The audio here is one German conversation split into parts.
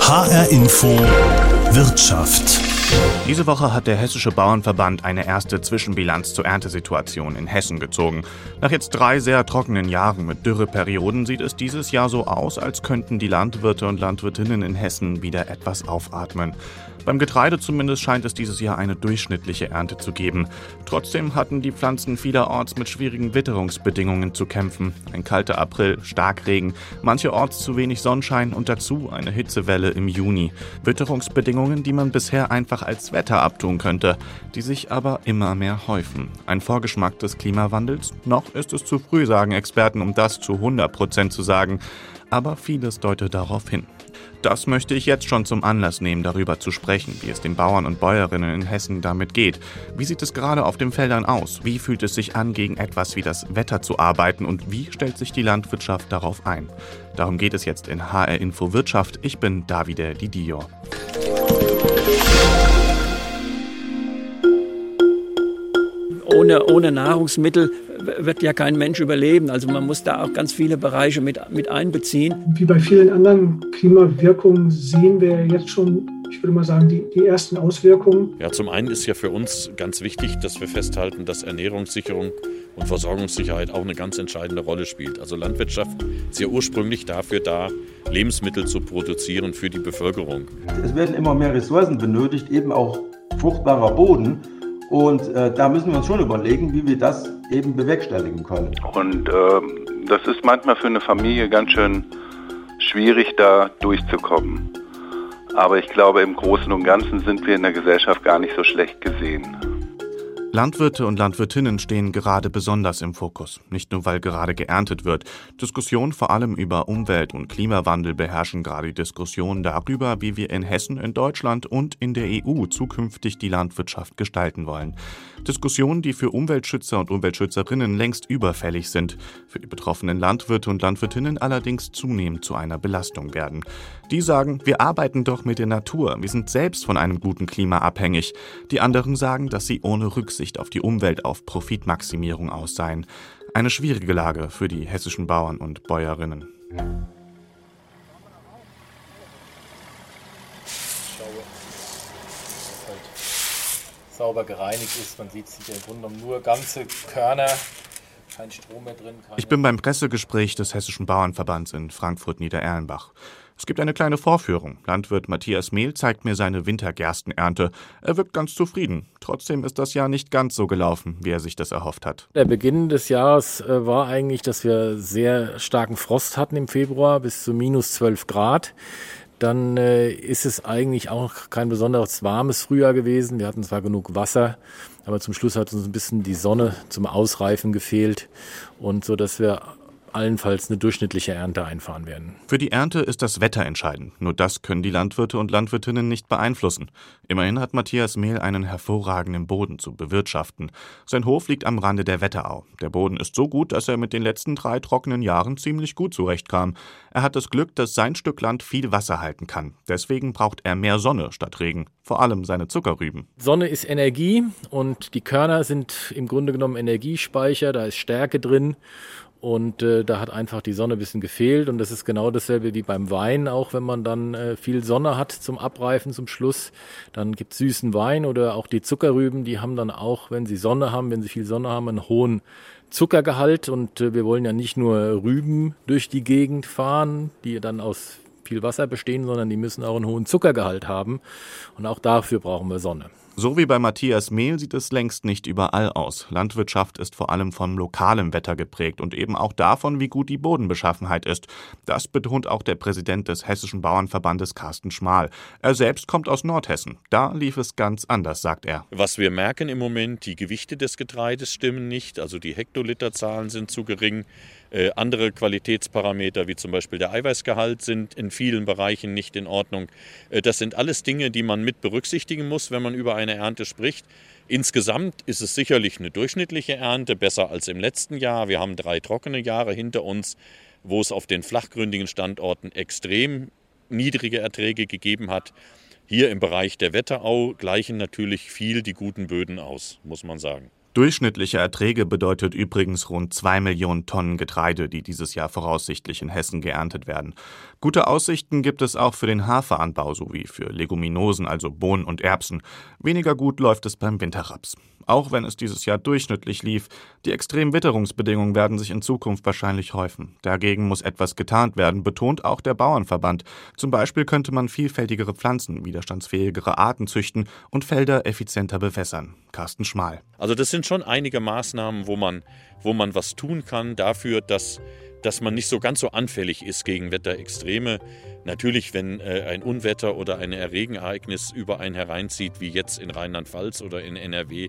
HR Info Wirtschaft. Diese Woche hat der Hessische Bauernverband eine erste Zwischenbilanz zur Erntesituation in Hessen gezogen. Nach jetzt drei sehr trockenen Jahren mit Dürreperioden sieht es dieses Jahr so aus, als könnten die Landwirte und Landwirtinnen in Hessen wieder etwas aufatmen. Beim Getreide zumindest scheint es dieses Jahr eine durchschnittliche Ernte zu geben. Trotzdem hatten die Pflanzen vielerorts mit schwierigen Witterungsbedingungen zu kämpfen. Ein kalter April, Starkregen, mancherorts zu wenig Sonnenschein und dazu eine Hitzewelle im Juni. Witterungsbedingungen, die man bisher einfach als Wetter abtun könnte, die sich aber immer mehr häufen. Ein Vorgeschmack des Klimawandels? Noch ist es zu früh, sagen Experten, um das zu 100 Prozent zu sagen. Aber vieles deutet darauf hin. Das möchte ich jetzt schon zum Anlass nehmen, darüber zu sprechen, wie es den Bauern und Bäuerinnen in Hessen damit geht. Wie sieht es gerade auf den Feldern aus? Wie fühlt es sich an, gegen etwas wie das Wetter zu arbeiten und wie stellt sich die Landwirtschaft darauf ein? Darum geht es jetzt in HR Info Wirtschaft. Ich bin Davide Didio. Ohne, ohne Nahrungsmittel wird ja kein Mensch überleben. Also man muss da auch ganz viele Bereiche mit, mit einbeziehen. Wie bei vielen anderen Klimawirkungen sehen wir jetzt schon, ich würde mal sagen, die, die ersten Auswirkungen. Ja, zum einen ist ja für uns ganz wichtig, dass wir festhalten, dass Ernährungssicherung und Versorgungssicherheit auch eine ganz entscheidende Rolle spielt. Also Landwirtschaft ist ja ursprünglich dafür da, Lebensmittel zu produzieren für die Bevölkerung. Es werden immer mehr Ressourcen benötigt, eben auch fruchtbarer Boden. Und äh, da müssen wir uns schon überlegen, wie wir das eben bewerkstelligen können. Und ähm, das ist manchmal für eine Familie ganz schön schwierig, da durchzukommen. Aber ich glaube, im Großen und Ganzen sind wir in der Gesellschaft gar nicht so schlecht gesehen. Landwirte und Landwirtinnen stehen gerade besonders im Fokus. Nicht nur, weil gerade geerntet wird. Diskussionen vor allem über Umwelt- und Klimawandel beherrschen gerade die Diskussion darüber, wie wir in Hessen, in Deutschland und in der EU zukünftig die Landwirtschaft gestalten wollen. Diskussionen, die für Umweltschützer und Umweltschützerinnen längst überfällig sind, für die betroffenen Landwirte und Landwirtinnen allerdings zunehmend zu einer Belastung werden. Die sagen, wir arbeiten doch mit der Natur, wir sind selbst von einem guten Klima abhängig. Die anderen sagen, dass sie ohne Rücksicht auf die Umwelt auf Profitmaximierung aus seien. Eine schwierige Lage für die hessischen Bauern und Bäuerinnen. sauber gereinigt ist. Man sieht, ja im Grunde genommen nur ganze Körner, kein Strom mehr drin. Ich bin beim Pressegespräch des Hessischen Bauernverbands in Frankfurt-Niedererlenbach. Es gibt eine kleine Vorführung. Landwirt Matthias Mehl zeigt mir seine Wintergerstenernte. Er wirkt ganz zufrieden. Trotzdem ist das Jahr nicht ganz so gelaufen, wie er sich das erhofft hat. Der Beginn des Jahres äh, war eigentlich, dass wir sehr starken Frost hatten im Februar bis zu minus 12 Grad dann äh, ist es eigentlich auch kein besonders warmes Frühjahr gewesen. Wir hatten zwar genug Wasser, aber zum Schluss hat uns ein bisschen die Sonne zum Ausreifen gefehlt und so, dass wir allenfalls eine durchschnittliche Ernte einfahren werden. Für die Ernte ist das Wetter entscheidend. Nur das können die Landwirte und Landwirtinnen nicht beeinflussen. Immerhin hat Matthias Mehl einen hervorragenden Boden zu bewirtschaften. Sein Hof liegt am Rande der Wetterau. Der Boden ist so gut, dass er mit den letzten drei trockenen Jahren ziemlich gut zurechtkam. Er hat das Glück, dass sein Stück Land viel Wasser halten kann. Deswegen braucht er mehr Sonne statt Regen. Vor allem seine Zuckerrüben. Sonne ist Energie und die Körner sind im Grunde genommen Energiespeicher. Da ist Stärke drin. Und äh, da hat einfach die Sonne ein bisschen gefehlt. Und das ist genau dasselbe wie beim Wein, auch wenn man dann äh, viel Sonne hat zum Abreifen zum Schluss. Dann gibt süßen Wein oder auch die Zuckerrüben, die haben dann auch, wenn sie Sonne haben, wenn sie viel Sonne haben, einen hohen Zuckergehalt. Und äh, wir wollen ja nicht nur Rüben durch die Gegend fahren, die dann aus viel Wasser bestehen, sondern die müssen auch einen hohen Zuckergehalt haben. Und auch dafür brauchen wir Sonne. So wie bei Matthias Mehl sieht es längst nicht überall aus. Landwirtschaft ist vor allem vom lokalen Wetter geprägt und eben auch davon, wie gut die Bodenbeschaffenheit ist. Das betont auch der Präsident des Hessischen Bauernverbandes Carsten Schmal. Er selbst kommt aus Nordhessen. Da lief es ganz anders, sagt er. Was wir merken im Moment, die Gewichte des Getreides stimmen nicht, also die Hektoliterzahlen sind zu gering. Äh, andere Qualitätsparameter, wie zum Beispiel der Eiweißgehalt, sind in vielen Bereichen nicht in Ordnung. Äh, das sind alles Dinge, die man mit berücksichtigen muss, wenn man über eine Ernte spricht. Insgesamt ist es sicherlich eine durchschnittliche Ernte, besser als im letzten Jahr. Wir haben drei trockene Jahre hinter uns, wo es auf den flachgründigen Standorten extrem niedrige Erträge gegeben hat. Hier im Bereich der Wetterau gleichen natürlich viel die guten Böden aus, muss man sagen. Durchschnittliche Erträge bedeutet übrigens rund zwei Millionen Tonnen Getreide, die dieses Jahr voraussichtlich in Hessen geerntet werden. Gute Aussichten gibt es auch für den Haferanbau sowie für Leguminosen, also Bohnen und Erbsen. Weniger gut läuft es beim Winterraps. Auch wenn es dieses Jahr durchschnittlich lief, die extremen Witterungsbedingungen werden sich in Zukunft wahrscheinlich häufen. Dagegen muss etwas getarnt werden, betont auch der Bauernverband. Zum Beispiel könnte man vielfältigere Pflanzen, widerstandsfähigere Arten züchten und Felder effizienter bewässern. Carsten Schmal. Also das sind schon einige Maßnahmen, wo man, wo man was tun kann dafür, dass dass man nicht so ganz so anfällig ist gegen Wetterextreme. Natürlich, wenn äh, ein Unwetter oder ein Regenereignis über einen hereinzieht, wie jetzt in Rheinland-Pfalz oder in NRW,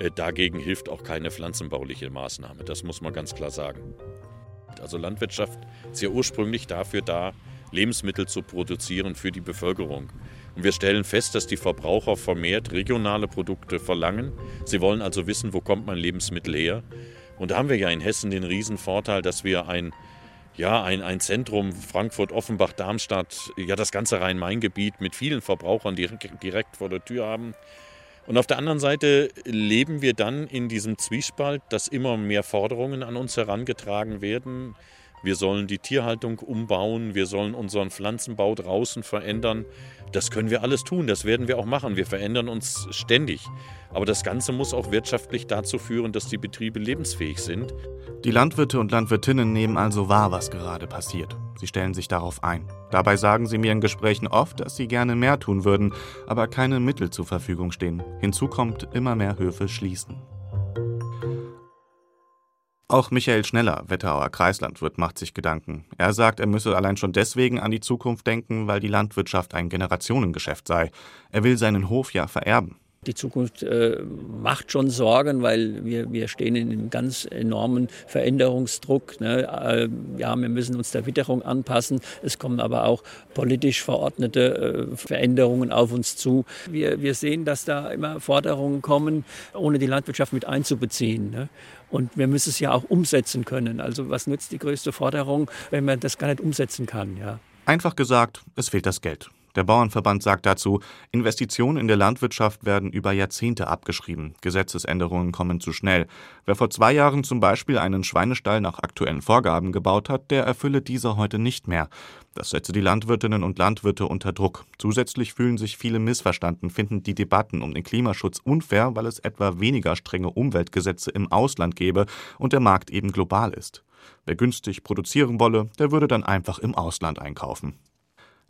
äh, dagegen hilft auch keine pflanzenbauliche Maßnahme. Das muss man ganz klar sagen. Also Landwirtschaft ist ja ursprünglich dafür da, Lebensmittel zu produzieren für die Bevölkerung. Und wir stellen fest, dass die Verbraucher vermehrt regionale Produkte verlangen. Sie wollen also wissen, wo kommt mein Lebensmittel her. Und da haben wir ja in Hessen den Riesenvorteil, dass wir ein, ja, ein, ein Zentrum Frankfurt, Offenbach, Darmstadt, ja das ganze Rhein-Main-Gebiet mit vielen Verbrauchern direkt, direkt vor der Tür haben. Und auf der anderen Seite leben wir dann in diesem Zwiespalt, dass immer mehr Forderungen an uns herangetragen werden. Wir sollen die Tierhaltung umbauen, wir sollen unseren Pflanzenbau draußen verändern. Das können wir alles tun, das werden wir auch machen. Wir verändern uns ständig. Aber das Ganze muss auch wirtschaftlich dazu führen, dass die Betriebe lebensfähig sind. Die Landwirte und Landwirtinnen nehmen also wahr, was gerade passiert. Sie stellen sich darauf ein. Dabei sagen sie mir in Gesprächen oft, dass sie gerne mehr tun würden, aber keine Mittel zur Verfügung stehen. Hinzu kommt, immer mehr Höfe schließen. Auch Michael Schneller, Wetterauer Kreislandwirt, macht sich Gedanken. Er sagt, er müsse allein schon deswegen an die Zukunft denken, weil die Landwirtschaft ein Generationengeschäft sei. Er will seinen Hof ja vererben. Die Zukunft äh, macht schon Sorgen, weil wir, wir stehen in einem ganz enormen Veränderungsdruck. Ne? Äh, ja, wir müssen uns der Witterung anpassen. Es kommen aber auch politisch verordnete äh, Veränderungen auf uns zu. Wir, wir sehen, dass da immer Forderungen kommen, ohne die Landwirtschaft mit einzubeziehen. Ne? Und wir müssen es ja auch umsetzen können. Also was nützt die größte Forderung, wenn man das gar nicht umsetzen kann? Ja? Einfach gesagt, es fehlt das Geld. Der Bauernverband sagt dazu, Investitionen in der Landwirtschaft werden über Jahrzehnte abgeschrieben. Gesetzesänderungen kommen zu schnell. Wer vor zwei Jahren zum Beispiel einen Schweinestall nach aktuellen Vorgaben gebaut hat, der erfülle diese heute nicht mehr. Das setze die Landwirtinnen und Landwirte unter Druck. Zusätzlich fühlen sich viele missverstanden, finden die Debatten um den Klimaschutz unfair, weil es etwa weniger strenge Umweltgesetze im Ausland gäbe und der Markt eben global ist. Wer günstig produzieren wolle, der würde dann einfach im Ausland einkaufen.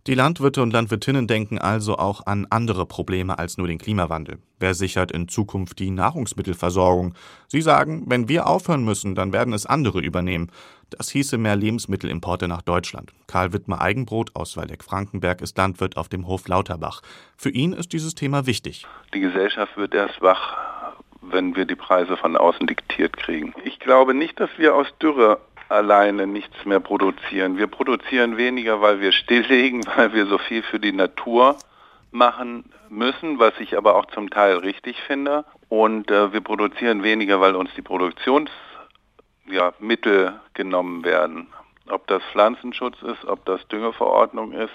Die Landwirte und Landwirtinnen denken also auch an andere Probleme als nur den Klimawandel. Wer sichert in Zukunft die Nahrungsmittelversorgung? Sie sagen, wenn wir aufhören müssen, dann werden es andere übernehmen. Das hieße mehr Lebensmittelimporte nach Deutschland. Karl Wittmer Eigenbrot aus Waldeck-Frankenberg ist Landwirt auf dem Hof Lauterbach. Für ihn ist dieses Thema wichtig. Die Gesellschaft wird erst wach, wenn wir die Preise von außen diktiert kriegen. Ich glaube nicht, dass wir aus Dürre alleine nichts mehr produzieren. Wir produzieren weniger, weil wir stilllegen, weil wir so viel für die Natur machen müssen, was ich aber auch zum Teil richtig finde. Und äh, wir produzieren weniger, weil uns die Produktionsmittel ja, genommen werden. Ob das Pflanzenschutz ist, ob das Düngeverordnung ist.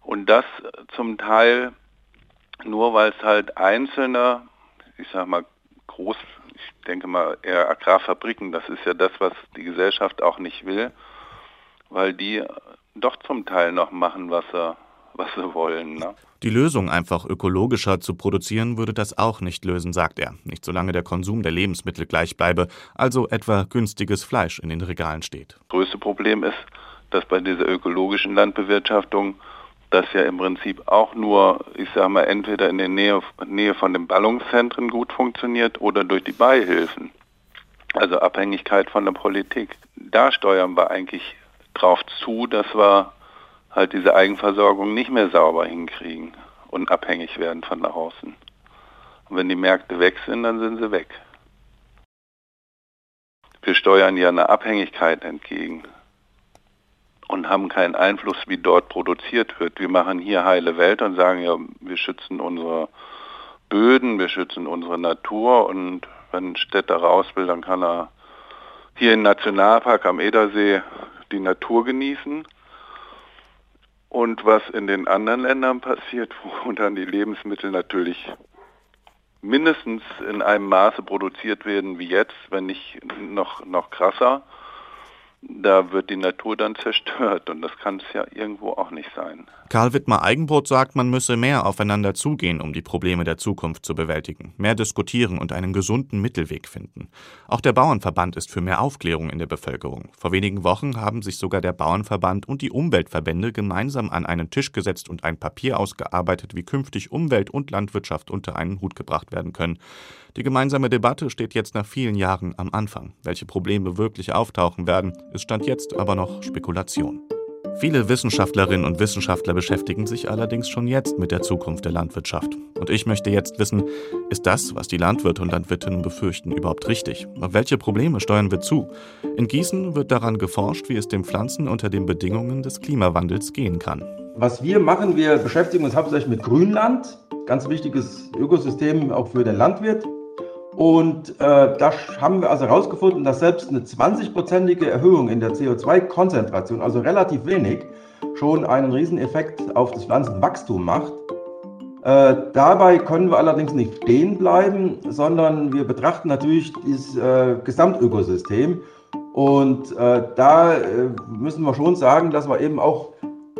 Und das zum Teil nur, weil es halt einzelne, ich sag mal, groß ich denke mal eher Agrarfabriken, das ist ja das, was die Gesellschaft auch nicht will, weil die doch zum Teil noch machen, was sie, was sie wollen. Ne? Die Lösung, einfach ökologischer zu produzieren, würde das auch nicht lösen, sagt er. Nicht solange der Konsum der Lebensmittel gleich bleibe, also etwa günstiges Fleisch in den Regalen steht. Das größte Problem ist, dass bei dieser ökologischen Landbewirtschaftung das ja im Prinzip auch nur, ich sage mal, entweder in der Nähe, Nähe von den Ballungszentren gut funktioniert oder durch die Beihilfen. Also Abhängigkeit von der Politik. Da steuern wir eigentlich drauf zu, dass wir halt diese Eigenversorgung nicht mehr sauber hinkriegen und abhängig werden von nach außen. Und wenn die Märkte weg sind, dann sind sie weg. Wir steuern ja eine Abhängigkeit entgegen und haben keinen Einfluss, wie dort produziert wird. Wir machen hier heile Welt und sagen ja, wir schützen unsere Böden, wir schützen unsere Natur und wenn ein Städter raus will, dann kann er hier im Nationalpark am Edersee die Natur genießen. Und was in den anderen Ländern passiert, wo dann die Lebensmittel natürlich mindestens in einem Maße produziert werden wie jetzt, wenn nicht noch, noch krasser da wird die Natur dann zerstört und das kann es ja irgendwo auch nicht sein. Karl Wittmer Eigenbrot sagt, man müsse mehr aufeinander zugehen, um die Probleme der Zukunft zu bewältigen, mehr diskutieren und einen gesunden Mittelweg finden. Auch der Bauernverband ist für mehr Aufklärung in der Bevölkerung. Vor wenigen Wochen haben sich sogar der Bauernverband und die Umweltverbände gemeinsam an einen Tisch gesetzt und ein Papier ausgearbeitet, wie künftig Umwelt und Landwirtschaft unter einen Hut gebracht werden können. Die gemeinsame Debatte steht jetzt nach vielen Jahren am Anfang. Welche Probleme wirklich auftauchen werden, ist Stand jetzt aber noch Spekulation. Viele Wissenschaftlerinnen und Wissenschaftler beschäftigen sich allerdings schon jetzt mit der Zukunft der Landwirtschaft. Und ich möchte jetzt wissen, ist das, was die Landwirte und Landwirtinnen befürchten, überhaupt richtig? Auf welche Probleme steuern wir zu? In Gießen wird daran geforscht, wie es den Pflanzen unter den Bedingungen des Klimawandels gehen kann. Was wir machen, wir beschäftigen uns hauptsächlich mit Grünland, ganz wichtiges Ökosystem auch für den Landwirt. Und äh, da haben wir also herausgefunden, dass selbst eine 20-prozentige Erhöhung in der CO2-Konzentration, also relativ wenig, schon einen Rieseneffekt auf das Pflanzenwachstum macht. Äh, dabei können wir allerdings nicht stehen bleiben, sondern wir betrachten natürlich das äh, Gesamtökosystem. Und äh, da äh, müssen wir schon sagen, dass wir eben auch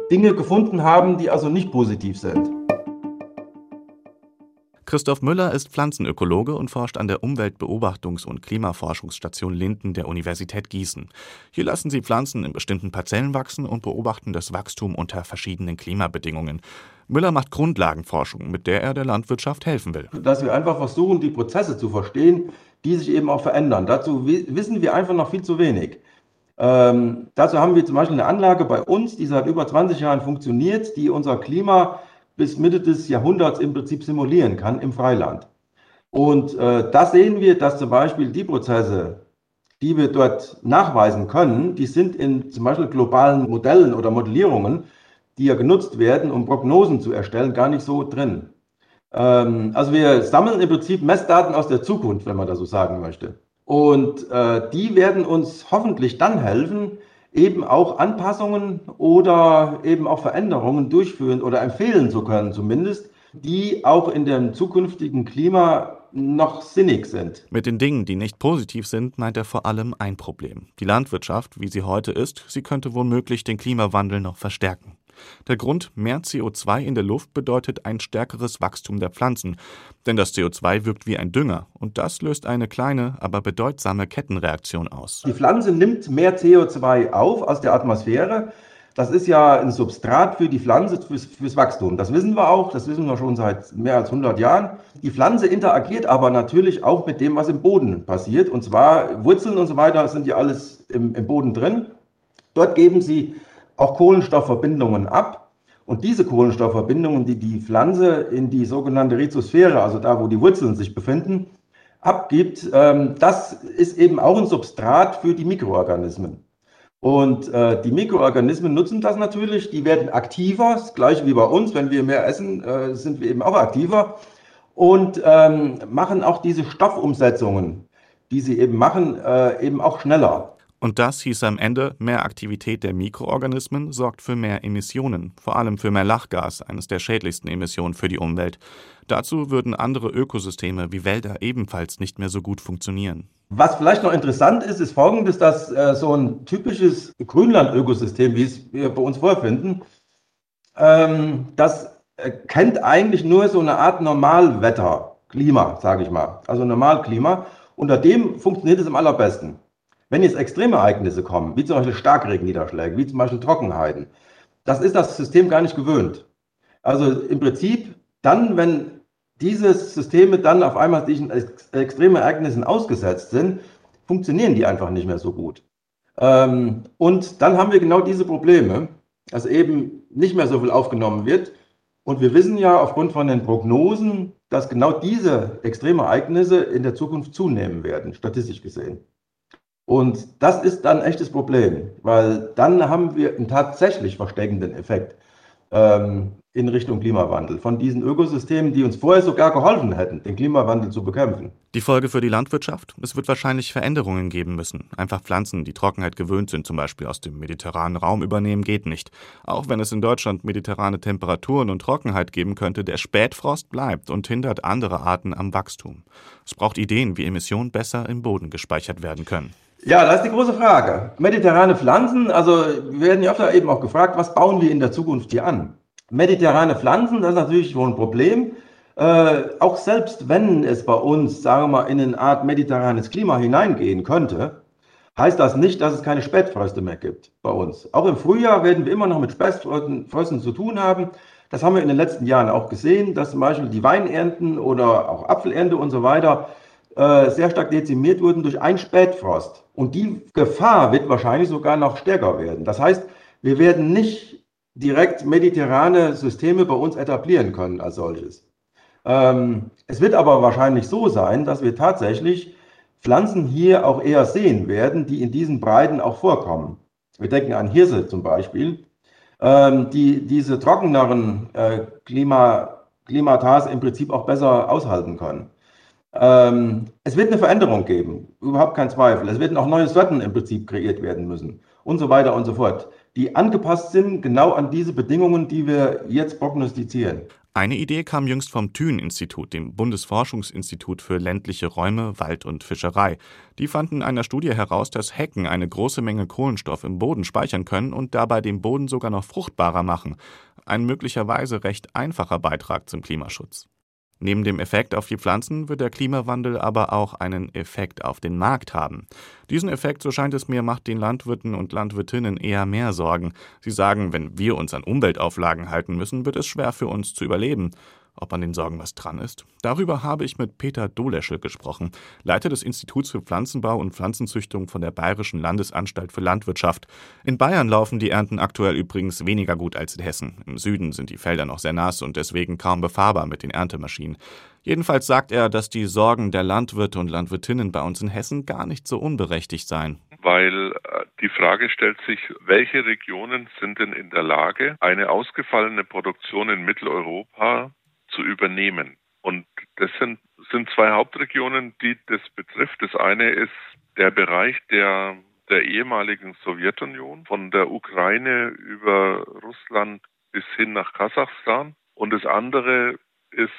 Dinge gefunden haben, die also nicht positiv sind. Christoph Müller ist Pflanzenökologe und forscht an der Umweltbeobachtungs- und Klimaforschungsstation Linden der Universität Gießen. Hier lassen sie Pflanzen in bestimmten Parzellen wachsen und beobachten das Wachstum unter verschiedenen Klimabedingungen. Müller macht Grundlagenforschung, mit der er der Landwirtschaft helfen will. Dass wir einfach versuchen, die Prozesse zu verstehen, die sich eben auch verändern. Dazu wissen wir einfach noch viel zu wenig. Ähm, dazu haben wir zum Beispiel eine Anlage bei uns, die seit über 20 Jahren funktioniert, die unser Klima bis Mitte des Jahrhunderts im Prinzip simulieren kann im Freiland. Und äh, da sehen wir, dass zum Beispiel die Prozesse, die wir dort nachweisen können, die sind in zum Beispiel globalen Modellen oder Modellierungen, die ja genutzt werden, um Prognosen zu erstellen, gar nicht so drin. Ähm, also wir sammeln im Prinzip Messdaten aus der Zukunft, wenn man das so sagen möchte. Und äh, die werden uns hoffentlich dann helfen, eben auch Anpassungen oder eben auch Veränderungen durchführen oder empfehlen zu können, zumindest, die auch in dem zukünftigen Klima noch sinnig sind. Mit den Dingen, die nicht positiv sind, meint er vor allem ein Problem. Die Landwirtschaft, wie sie heute ist, sie könnte womöglich den Klimawandel noch verstärken. Der Grund, mehr CO2 in der Luft bedeutet ein stärkeres Wachstum der Pflanzen, denn das CO2 wirkt wie ein Dünger und das löst eine kleine, aber bedeutsame Kettenreaktion aus. Die Pflanze nimmt mehr CO2 auf aus der Atmosphäre. Das ist ja ein Substrat für die Pflanze, fürs, fürs, Wachstum. Das wissen wir auch, das wissen wir schon seit mehr als 100 Jahren. Die Pflanze interagiert aber natürlich auch mit dem, was im Boden passiert. Und zwar Wurzeln und so weiter sind ja alles im, im Boden drin. Dort geben sie auch Kohlenstoffverbindungen ab. Und diese Kohlenstoffverbindungen, die die Pflanze in die sogenannte Rhizosphäre, also da, wo die Wurzeln sich befinden, abgibt, ähm, das ist eben auch ein Substrat für die Mikroorganismen. Und äh, die Mikroorganismen nutzen das natürlich, die werden aktiver, das gleiche wie bei uns, wenn wir mehr essen, äh, sind wir eben auch aktiver und ähm, machen auch diese Stoffumsetzungen, die sie eben machen, äh, eben auch schneller. Und das hieß am Ende, mehr Aktivität der Mikroorganismen sorgt für mehr Emissionen, vor allem für mehr Lachgas, eines der schädlichsten Emissionen für die Umwelt. Dazu würden andere Ökosysteme wie Wälder ebenfalls nicht mehr so gut funktionieren. Was vielleicht noch interessant ist, ist folgendes, dass äh, so ein typisches Grünland-Ökosystem, wie es wir bei uns vorfinden, ähm, das kennt eigentlich nur so eine Art Normalwetter, Klima, sage ich mal, also Normalklima. Unter dem funktioniert es am allerbesten. Wenn jetzt Extremereignisse kommen, wie zum Beispiel Starkregenniederschläge, wie zum Beispiel Trockenheiten, das ist das System gar nicht gewöhnt. Also im Prinzip dann, wenn diese Systeme dann auf einmal diesen extremen Ereignissen ausgesetzt sind, funktionieren die einfach nicht mehr so gut. Ähm, und dann haben wir genau diese Probleme, dass eben nicht mehr so viel aufgenommen wird. Und wir wissen ja aufgrund von den Prognosen, dass genau diese Extremereignisse in der Zukunft zunehmen werden, statistisch gesehen. Und das ist dann ein echtes Problem, weil dann haben wir einen tatsächlich versteckenden Effekt. ähm, in Richtung Klimawandel. Von diesen Ökosystemen, die uns vorher sogar geholfen hätten, den Klimawandel zu bekämpfen. Die Folge für die Landwirtschaft? Es wird wahrscheinlich Veränderungen geben müssen. Einfach Pflanzen, die Trockenheit gewöhnt sind, zum Beispiel aus dem mediterranen Raum übernehmen, geht nicht. Auch wenn es in Deutschland mediterrane Temperaturen und Trockenheit geben könnte, der Spätfrost bleibt und hindert andere Arten am Wachstum. Es braucht Ideen, wie Emissionen besser im Boden gespeichert werden können. Ja, das ist die große Frage. Mediterrane Pflanzen, also wir werden ja öfter eben auch gefragt, was bauen wir in der Zukunft hier an? Mediterrane Pflanzen, das ist natürlich schon ein Problem. Äh, auch selbst wenn es bei uns, sagen wir mal, in eine Art mediterranes Klima hineingehen könnte, heißt das nicht, dass es keine Spätfröste mehr gibt bei uns. Auch im Frühjahr werden wir immer noch mit Spätfrösten zu tun haben. Das haben wir in den letzten Jahren auch gesehen, dass zum Beispiel die Weinernten oder auch Apfelernte und so weiter äh, sehr stark dezimiert wurden durch einen Spätfrost. Und die Gefahr wird wahrscheinlich sogar noch stärker werden. Das heißt, wir werden nicht direkt mediterrane Systeme bei uns etablieren können als solches. Ähm, es wird aber wahrscheinlich so sein, dass wir tatsächlich Pflanzen hier auch eher sehen werden, die in diesen Breiten auch vorkommen. Wir denken an Hirse zum Beispiel, ähm, die diese trockeneren äh, Klima, Klimatas im Prinzip auch besser aushalten können. Ähm, es wird eine Veränderung geben, überhaupt kein Zweifel. Es werden auch neue Sorten im Prinzip kreiert werden müssen und so weiter und so fort, die angepasst sind genau an diese Bedingungen, die wir jetzt prognostizieren. Eine Idee kam jüngst vom Thün-Institut, dem Bundesforschungsinstitut für ländliche Räume, Wald und Fischerei. Die fanden in einer Studie heraus, dass Hecken eine große Menge Kohlenstoff im Boden speichern können und dabei den Boden sogar noch fruchtbarer machen. Ein möglicherweise recht einfacher Beitrag zum Klimaschutz. Neben dem Effekt auf die Pflanzen wird der Klimawandel aber auch einen Effekt auf den Markt haben. Diesen Effekt, so scheint es mir, macht den Landwirten und Landwirtinnen eher mehr Sorgen. Sie sagen, wenn wir uns an Umweltauflagen halten müssen, wird es schwer für uns zu überleben. Ob an den Sorgen was dran ist? Darüber habe ich mit Peter Doleschel gesprochen, Leiter des Instituts für Pflanzenbau und Pflanzenzüchtung von der Bayerischen Landesanstalt für Landwirtschaft. In Bayern laufen die Ernten aktuell übrigens weniger gut als in Hessen. Im Süden sind die Felder noch sehr nass und deswegen kaum befahrbar mit den Erntemaschinen. Jedenfalls sagt er, dass die Sorgen der Landwirte und Landwirtinnen bei uns in Hessen gar nicht so unberechtigt seien weil äh, die Frage stellt sich, welche Regionen sind denn in der Lage, eine ausgefallene Produktion in Mitteleuropa zu übernehmen. Und das sind, sind zwei Hauptregionen, die das betrifft. Das eine ist der Bereich der, der ehemaligen Sowjetunion, von der Ukraine über Russland bis hin nach Kasachstan. Und das andere ist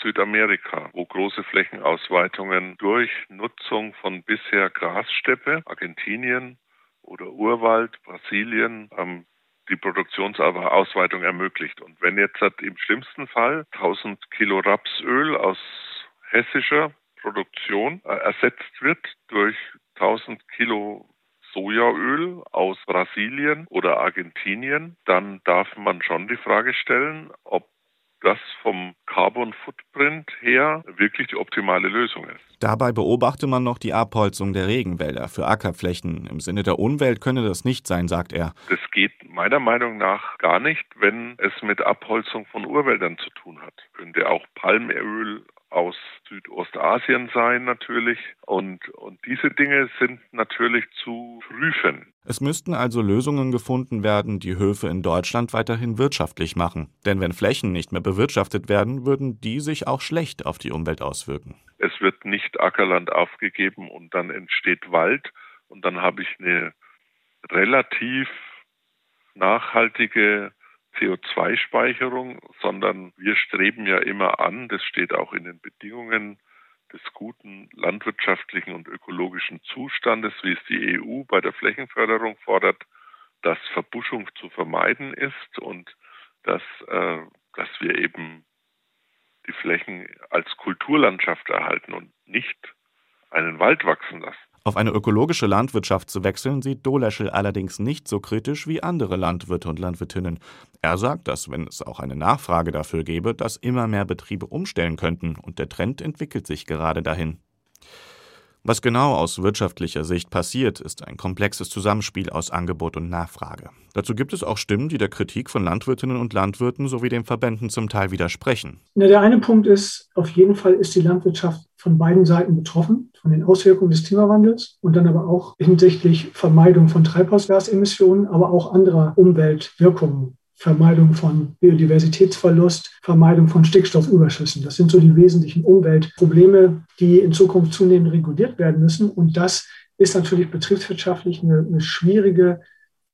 Südamerika, wo große Flächenausweitungen durch Nutzung von bisher Grassteppe, Argentinien oder Urwald, Brasilien, ähm, die Produktionsausweitung ermöglicht. Und wenn jetzt im schlimmsten Fall 1000 Kilo Rapsöl aus hessischer Produktion äh, ersetzt wird durch 1000 Kilo Sojaöl aus Brasilien oder Argentinien, dann darf man schon die Frage stellen, ob das vom Carbon Footprint her wirklich die optimale Lösung ist. Dabei beobachte man noch die Abholzung der Regenwälder für Ackerflächen. Im Sinne der Umwelt könne das nicht sein, sagt er. Das geht meiner Meinung nach gar nicht, wenn es mit Abholzung von Urwäldern zu tun hat. Könnte auch Palmöl aus Südostasien sein natürlich. Und, und diese Dinge sind natürlich zu prüfen. Es müssten also Lösungen gefunden werden, die Höfe in Deutschland weiterhin wirtschaftlich machen. Denn wenn Flächen nicht mehr bewirtschaftet werden, würden die sich auch schlecht auf die Umwelt auswirken. Es wird nicht Ackerland aufgegeben und dann entsteht Wald und dann habe ich eine relativ nachhaltige CO2-Speicherung, sondern wir streben ja immer an, das steht auch in den Bedingungen des guten landwirtschaftlichen und ökologischen Zustandes, wie es die EU bei der Flächenförderung fordert, dass Verbuschung zu vermeiden ist und dass, äh, dass wir eben die Flächen als Kulturlandschaft erhalten und nicht einen Wald wachsen lassen. Auf eine ökologische Landwirtschaft zu wechseln, sieht Doleschel allerdings nicht so kritisch wie andere Landwirte und Landwirtinnen. Er sagt, dass, wenn es auch eine Nachfrage dafür gäbe, dass immer mehr Betriebe umstellen könnten und der Trend entwickelt sich gerade dahin. Was genau aus wirtschaftlicher Sicht passiert, ist ein komplexes Zusammenspiel aus Angebot und Nachfrage. Dazu gibt es auch Stimmen, die der Kritik von Landwirtinnen und Landwirten sowie den Verbänden zum Teil widersprechen. Na, der eine Punkt ist, auf jeden Fall ist die Landwirtschaft von beiden Seiten betroffen, von den Auswirkungen des Klimawandels und dann aber auch hinsichtlich Vermeidung von Treibhausgasemissionen, aber auch anderer Umweltwirkungen Vermeidung von Biodiversitätsverlust, Vermeidung von Stickstoffüberschüssen. Das sind so die wesentlichen Umweltprobleme, die in Zukunft zunehmend reguliert werden müssen. Und das ist natürlich betriebswirtschaftlich eine, eine schwierige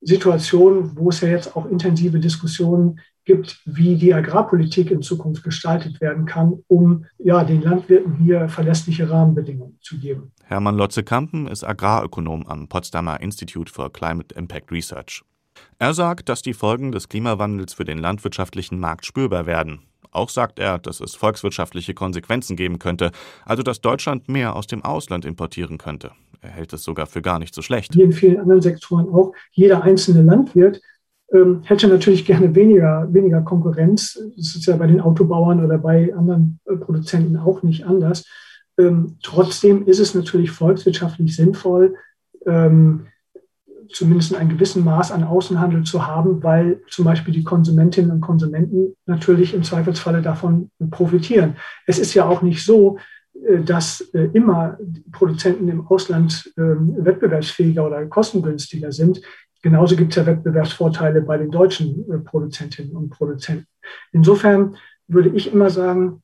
Situation, wo es ja jetzt auch intensive Diskussionen gibt, wie die Agrarpolitik in Zukunft gestaltet werden kann, um ja, den Landwirten hier verlässliche Rahmenbedingungen zu geben. Hermann Lotze-Kampen ist Agrarökonom am Potsdamer Institute for Climate Impact Research. Er sagt, dass die Folgen des Klimawandels für den landwirtschaftlichen Markt spürbar werden. Auch sagt er, dass es volkswirtschaftliche Konsequenzen geben könnte, also dass Deutschland mehr aus dem Ausland importieren könnte. Er hält es sogar für gar nicht so schlecht. Wie in vielen anderen Sektoren auch, jeder einzelne Landwirt ähm, hätte natürlich gerne weniger, weniger Konkurrenz. Das ist ja bei den Autobauern oder bei anderen äh, Produzenten auch nicht anders. Ähm, trotzdem ist es natürlich volkswirtschaftlich sinnvoll, ähm, zumindest in einem gewissen Maß an Außenhandel zu haben, weil zum Beispiel die Konsumentinnen und Konsumenten natürlich im Zweifelsfalle davon profitieren. Es ist ja auch nicht so, äh, dass äh, immer Produzenten im Ausland ähm, wettbewerbsfähiger oder kostengünstiger sind. Genauso gibt es ja Wettbewerbsvorteile bei den deutschen äh, Produzentinnen und Produzenten. Insofern würde ich immer sagen,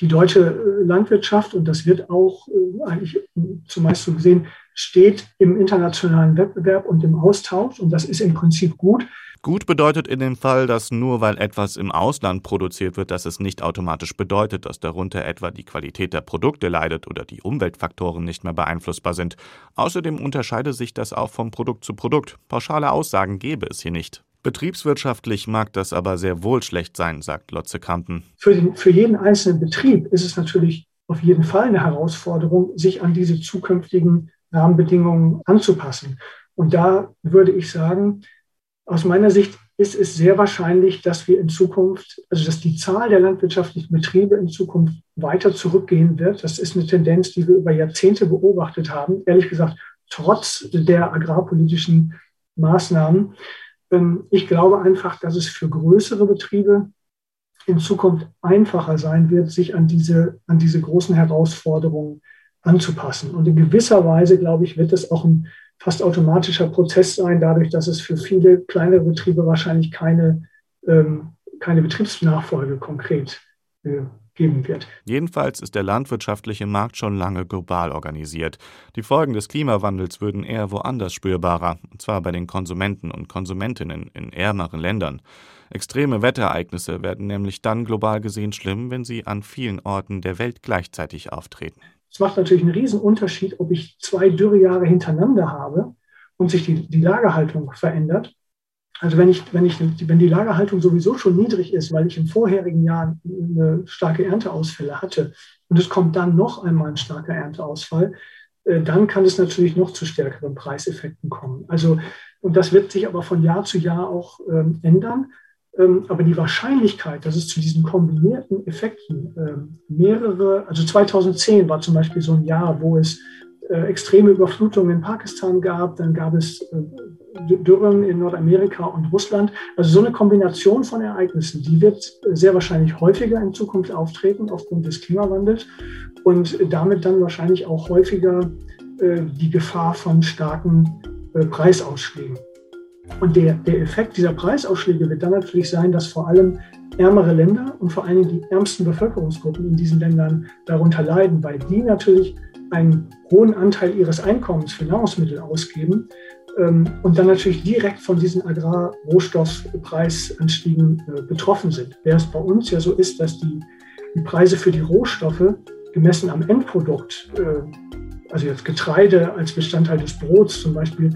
die deutsche Landwirtschaft, und das wird auch eigentlich zumeist so gesehen, steht im internationalen Wettbewerb und im Austausch. Und das ist im Prinzip gut. Gut bedeutet in dem Fall, dass nur weil etwas im Ausland produziert wird, dass es nicht automatisch bedeutet, dass darunter etwa die Qualität der Produkte leidet oder die Umweltfaktoren nicht mehr beeinflussbar sind. Außerdem unterscheide sich das auch vom Produkt zu Produkt. Pauschale Aussagen gäbe es hier nicht. Betriebswirtschaftlich mag das aber sehr wohl schlecht sein, sagt Lotze Kampen. Für, den, für jeden einzelnen Betrieb ist es natürlich auf jeden Fall eine Herausforderung, sich an diese zukünftigen Rahmenbedingungen anzupassen. Und da würde ich sagen, aus meiner Sicht ist es sehr wahrscheinlich, dass wir in Zukunft, also dass die Zahl der landwirtschaftlichen Betriebe in Zukunft weiter zurückgehen wird. Das ist eine Tendenz, die wir über Jahrzehnte beobachtet haben. Ehrlich gesagt, trotz der agrarpolitischen Maßnahmen. Ähm, ich glaube einfach, dass es für größere Betriebe in Zukunft einfacher sein wird, sich an diese, an diese großen Herausforderungen anzupassen. Und in gewisser Weise, glaube ich, wird es auch ein fast automatischer Prozess sein, dadurch, dass es für viele kleinere Betriebe wahrscheinlich keine, ähm, keine Betriebsnachfolge konkret äh, geben wird. Jedenfalls ist der landwirtschaftliche Markt schon lange global organisiert. Die Folgen des Klimawandels würden eher woanders spürbarer, und zwar bei den Konsumenten und Konsumentinnen in ärmeren Ländern. Extreme Wetterereignisse werden nämlich dann global gesehen schlimm, wenn sie an vielen Orten der Welt gleichzeitig auftreten. Es macht natürlich einen riesen Unterschied, ob ich zwei Dürrejahre hintereinander habe und sich die, die Lagerhaltung verändert. Also wenn, ich, wenn, ich, wenn die Lagerhaltung sowieso schon niedrig ist, weil ich im vorherigen Jahr eine starke Ernteausfälle hatte und es kommt dann noch einmal ein starker Ernteausfall, äh, dann kann es natürlich noch zu stärkeren Preiseffekten kommen. Also, und das wird sich aber von Jahr zu Jahr auch ähm, ändern. Ähm, aber die Wahrscheinlichkeit, dass es zu diesen kombinierten Effekten ähm, mehrere, also 2010 war zum Beispiel so ein Jahr, wo es äh, extreme Überflutungen in Pakistan gab, dann gab es äh, Dürren in Nordamerika und Russland. Also so eine Kombination von Ereignissen, die wird sehr wahrscheinlich häufiger in Zukunft auftreten aufgrund des Klimawandels und damit dann wahrscheinlich auch häufiger äh, die Gefahr von starken Preisausschlägen. Und der, der Effekt dieser Preisausschläge wird dann natürlich sein, dass vor allem ärmere Länder und vor allem die ärmsten Bevölkerungsgruppen in diesen Ländern darunter leiden, weil die natürlich einen hohen Anteil ihres Einkommens für Nahrungsmittel ausgeben ähm, und dann natürlich direkt von diesen Agrarrohstoffpreisanstiegen äh, betroffen sind. Während es bei uns ja so ist, dass die, die Preise für die Rohstoffe gemessen am Endprodukt, äh, also jetzt Getreide als Bestandteil des Brots zum Beispiel,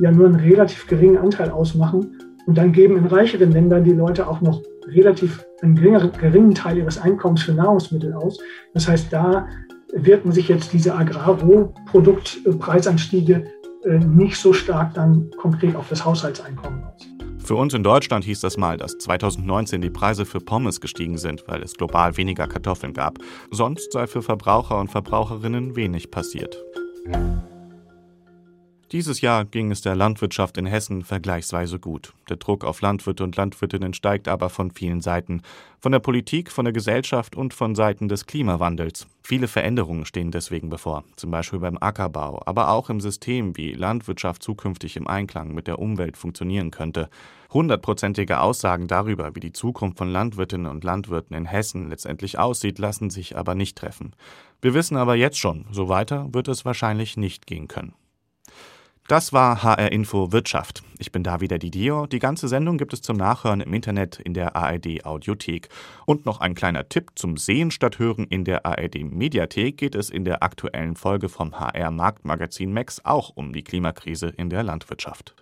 ja nur einen relativ geringen Anteil ausmachen. Und dann geben in reicheren Ländern die Leute auch noch relativ einen geringeren, geringen Teil ihres Einkommens für Nahrungsmittel aus. Das heißt, da wirken sich jetzt diese Agrarrohproduktpreisanstiege äh, nicht so stark dann konkret auf das Haushaltseinkommen aus. Für uns in Deutschland hieß das mal, dass 2019 die Preise für Pommes gestiegen sind, weil es global weniger Kartoffeln gab. Sonst sei für Verbraucher und Verbraucherinnen wenig passiert. Dieses Jahr ging es der Landwirtschaft in Hessen vergleichsweise gut. Der Druck auf Landwirte und Landwirtinnen steigt aber von vielen Seiten. Von der Politik, von der Gesellschaft und von Seiten des Klimawandels. Viele Veränderungen stehen deswegen bevor, zum Beispiel beim Ackerbau, aber auch im System, wie Landwirtschaft zukünftig im Einklang mit der Umwelt funktionieren könnte. Hundertprozentige Aussagen darüber, wie die Zukunft von Landwirtinnen und Landwirten in Hessen letztendlich aussieht, lassen sich aber nicht treffen. Wir wissen aber jetzt schon, so weiter wird es wahrscheinlich nicht gehen können. Das war HR Info Wirtschaft. Ich bin Davide Didio. Die ganze Sendung gibt es zum Nachhören im Internet in der ARD Audiothek. Und noch ein kleiner Tipp zum Sehen statt Hören in der ARD Mediathek geht es in der aktuellen Folge vom HR Marktmagazin Max auch um die Klimakrise in der Landwirtschaft.